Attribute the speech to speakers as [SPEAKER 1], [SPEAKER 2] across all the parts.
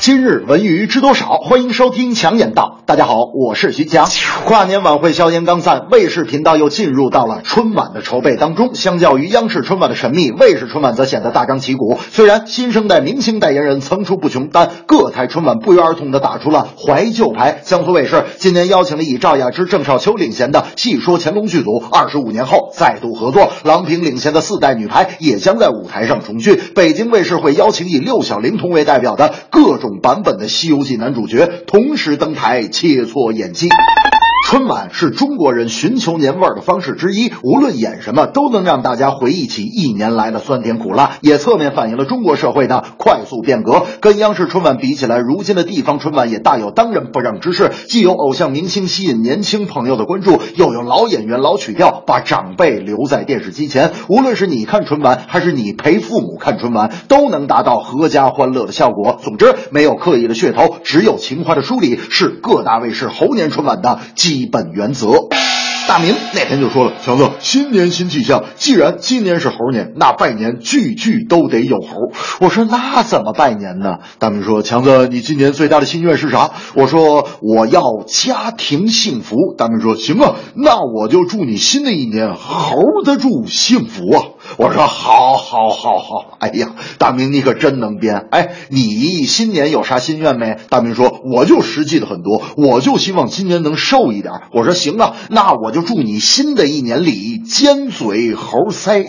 [SPEAKER 1] 今日文娱知多少？欢迎收听强言道。大家好，我是徐强。跨年晚会硝烟刚散，卫视频道又进入到了春晚的筹备当中。相较于央视春晚的神秘，卫视春晚则显得大张旗鼓。虽然新生代明星代言人层出不穷，但各台春晚不约而同地打出了怀旧牌。江苏卫视今年邀请了以赵雅芝、郑少秋领衔的《戏说乾隆》剧组，二十五年后再度合作。郎平领衔的四代女排也将在舞台上重聚。北京卫视会邀请以六小龄童为代表的各种。版本的《西游记》男主角同时登台切磋演技。春晚是中国人寻求年味儿的方式之一，无论演什么，都能让大家回忆起一年来的酸甜苦辣，也侧面反映了中国社会的快速变革。跟央视春晚比起来，如今的地方春晚也大有当仁不让之势，既有偶像明星吸引年轻朋友的关注，又有老演员、老曲调把长辈留在电视机前。无论是你看春晚，还是你陪父母看春晚，都能达到阖家欢乐的效果。总之，没有刻意的噱头，只有情怀的梳理，是各大卫视猴年春晚的基。基本原则。大明那天就说了：“强子，新年新气象，既然今年是猴年，那拜年句句都得有猴。”我说：“那怎么拜年呢？”大明说：“强子，你今年最大的心愿是啥？”我说：“我要家庭幸福。”大明说：“行啊，那我就祝你新的一年猴得住幸福啊！”我说：“好，好，好，好。”哎呀，大明你可真能编！哎，你新年有啥心愿没？大明说：“我就实际的很多，我就希望今年能瘦一点。”我说：“行啊，那我就。”祝你新的一年里尖嘴猴腮。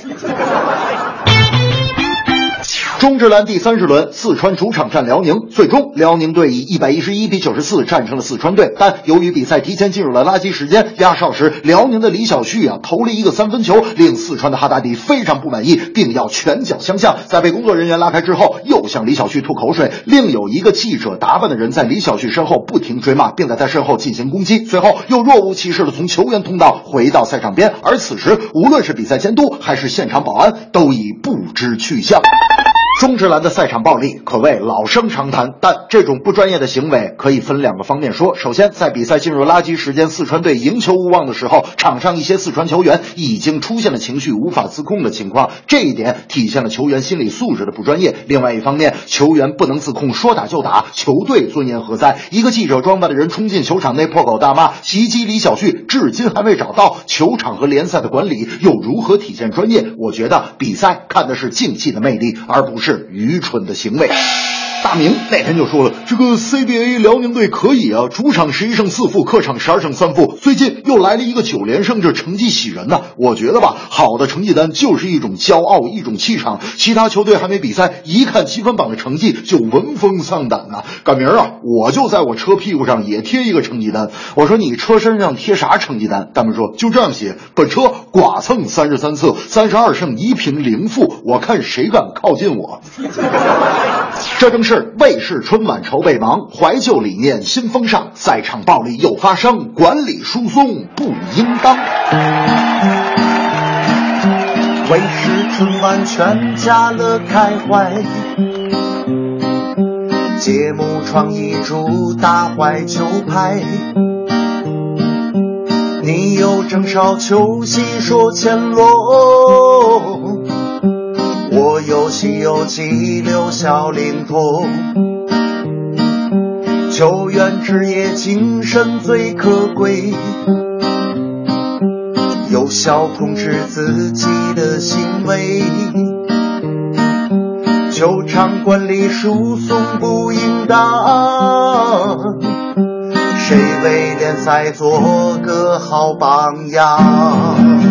[SPEAKER 1] 中职篮第三十轮，四川主场战辽宁，最终辽宁队以一百一十一比九十四战胜了四川队。但由于比赛提前进入了垃圾时间，压哨时辽宁的李晓旭啊投了一个三分球，令四川的哈达迪非常不满意，并要拳脚相向。在被工作人员拉开之后，又向李晓旭吐口水。另有一个记者打扮的人在李晓旭身后不停追骂，并在他身后进行攻击。随后又若无其事的从球员通道回到赛场边。而此时，无论是比赛监督还是现场保安，都已不知去向。中职篮的赛场暴力可谓老生常谈，但这种不专业的行为可以分两个方面说。首先，在比赛进入垃圾时间，四川队赢球无望的时候，场上一些四川球员已经出现了情绪无法自控的情况，这一点体现了球员心理素质的不专业。另外一方面，球员不能自控，说打就打，球队尊严何在？一个记者装扮的人冲进球场内破口大骂，袭击李晓旭，至今还未找到。球场和联赛的管理又如何体现专业？我觉得比赛看的是竞技的魅力，而不是。是愚蠢的行为。大明那天就说了，这个 CBA 辽宁队可以啊，主场十一胜四负，客场十二胜三负，最近又来了一个九连胜，这成绩喜人呐。我觉得吧，好的成绩单就是一种骄傲，一种气场。其他球队还没比赛，一看积分榜的成绩就闻风丧胆呐。赶明儿啊，我就在我车屁股上也贴一个成绩单。我说你车身上贴啥成绩单？大明说就这样写，本车剐蹭三十三次，三十二胜一平零负，我看谁敢靠近我。这正是卫视春晚筹备忙，怀旧理念新风尚，赛场暴力又发生，管理疏松不应当。
[SPEAKER 2] 卫视春晚全家乐开怀，节目创意主打怀旧派，你有郑少秋戏说乾隆。西游记六小龄童，球员职业精神最可贵，有效控制自己的行为，球场管理疏松不应当，谁为联赛做个好榜样？